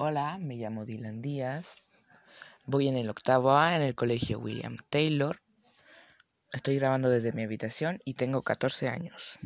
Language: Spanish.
Hola, me llamo Dylan Díaz. Voy en el octavo A en el colegio William Taylor. Estoy grabando desde mi habitación y tengo 14 años.